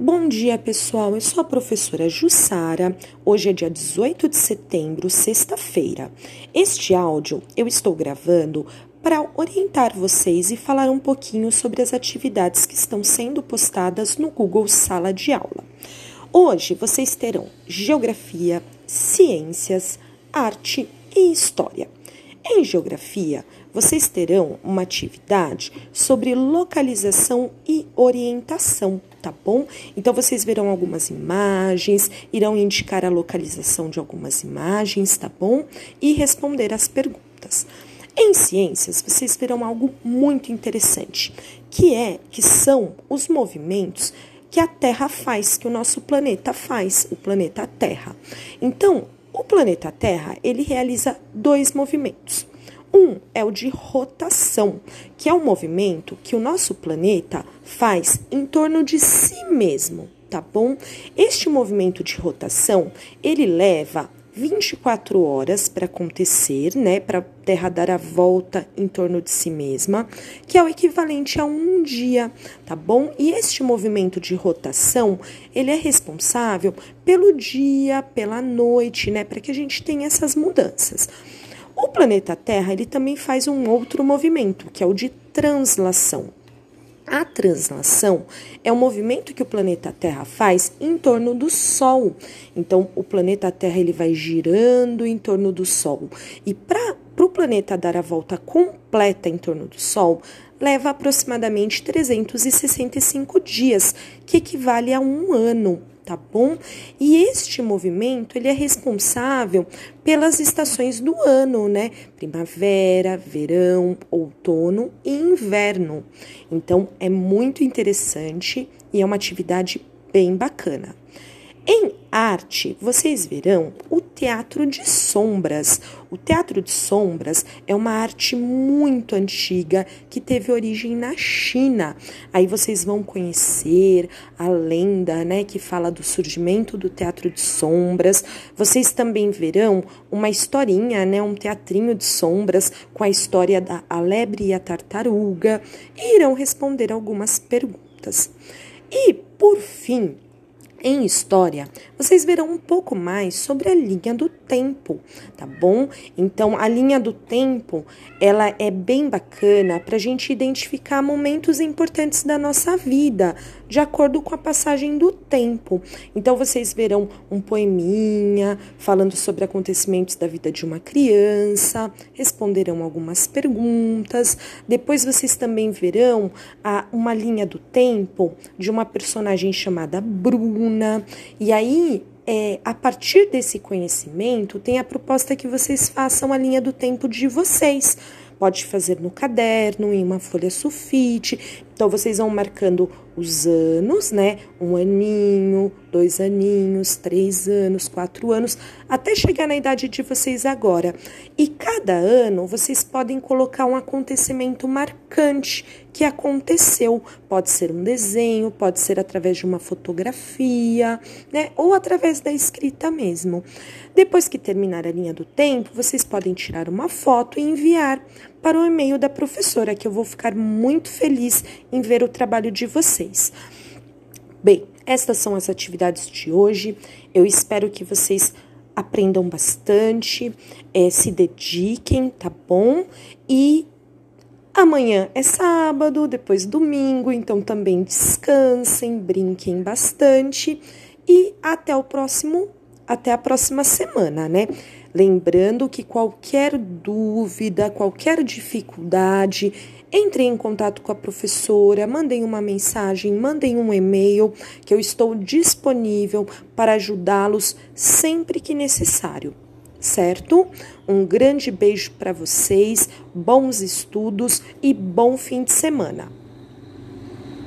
Bom dia, pessoal. Eu sou a professora Jussara. Hoje é dia 18 de setembro, sexta-feira. Este áudio eu estou gravando para orientar vocês e falar um pouquinho sobre as atividades que estão sendo postadas no Google Sala de Aula. Hoje vocês terão Geografia, Ciências, Arte e História. Em Geografia, vocês terão uma atividade sobre localização e orientação, tá bom? Então, vocês verão algumas imagens, irão indicar a localização de algumas imagens, tá bom? E responder as perguntas. Em ciências, vocês verão algo muito interessante, que é que são os movimentos que a Terra faz, que o nosso planeta faz, o planeta Terra. Então, planeta Terra, ele realiza dois movimentos. Um é o de rotação, que é um movimento que o nosso planeta faz em torno de si mesmo, tá bom? Este movimento de rotação, ele leva 24 horas para acontecer, né, para a Terra dar a volta em torno de si mesma, que é o equivalente a um dia, tá bom? E este movimento de rotação, ele é responsável pelo dia, pela noite, né, para que a gente tenha essas mudanças. O planeta Terra ele também faz um outro movimento, que é o de translação. A translação é um movimento que o planeta Terra faz em torno do Sol. Então, o planeta Terra ele vai girando em torno do Sol. E para o planeta dar a volta completa em torno do Sol, leva aproximadamente 365 dias, que equivale a um ano tá bom? E este movimento, ele é responsável pelas estações do ano, né? Primavera, verão, outono e inverno. Então, é muito interessante e é uma atividade bem bacana. Em arte, vocês verão o teatro de sombras. O teatro de sombras é uma arte muito antiga que teve origem na China. Aí vocês vão conhecer a lenda, né, que fala do surgimento do teatro de sombras. Vocês também verão uma historinha, né, um teatrinho de sombras com a história da a lebre e a tartaruga e irão responder algumas perguntas. E por fim, em história, vocês verão um pouco mais sobre a linha do tempo, tá bom? Então, a linha do tempo, ela é bem bacana para a gente identificar momentos importantes da nossa vida, de acordo com a passagem do tempo. Então, vocês verão um poeminha falando sobre acontecimentos da vida de uma criança, responderão algumas perguntas. Depois, vocês também verão a, uma linha do tempo de uma personagem chamada Bruna e aí, é, a partir desse conhecimento, tem a proposta que vocês façam a linha do tempo de vocês. Pode fazer no caderno, em uma folha sulfite. Então, vocês vão marcando os anos, né? Um aninho, dois aninhos, três anos, quatro anos, até chegar na idade de vocês agora. E cada ano vocês podem colocar um acontecimento marcante que aconteceu. Pode ser um desenho, pode ser através de uma fotografia, né? Ou através da escrita mesmo. Depois que terminar a linha do tempo, vocês podem tirar uma foto e enviar para o e-mail da professora, que eu vou ficar muito feliz em ver o trabalho de vocês. Bem, estas são as atividades de hoje. Eu espero que vocês aprendam bastante, é, se dediquem, tá bom? E amanhã é sábado, depois domingo, então também descansem, brinquem bastante e até o próximo, até a próxima semana, né? Lembrando que qualquer dúvida, qualquer dificuldade, Entrem em contato com a professora, mandem uma mensagem, mandem um e-mail, que eu estou disponível para ajudá-los sempre que necessário, certo? Um grande beijo para vocês, bons estudos e bom fim de semana.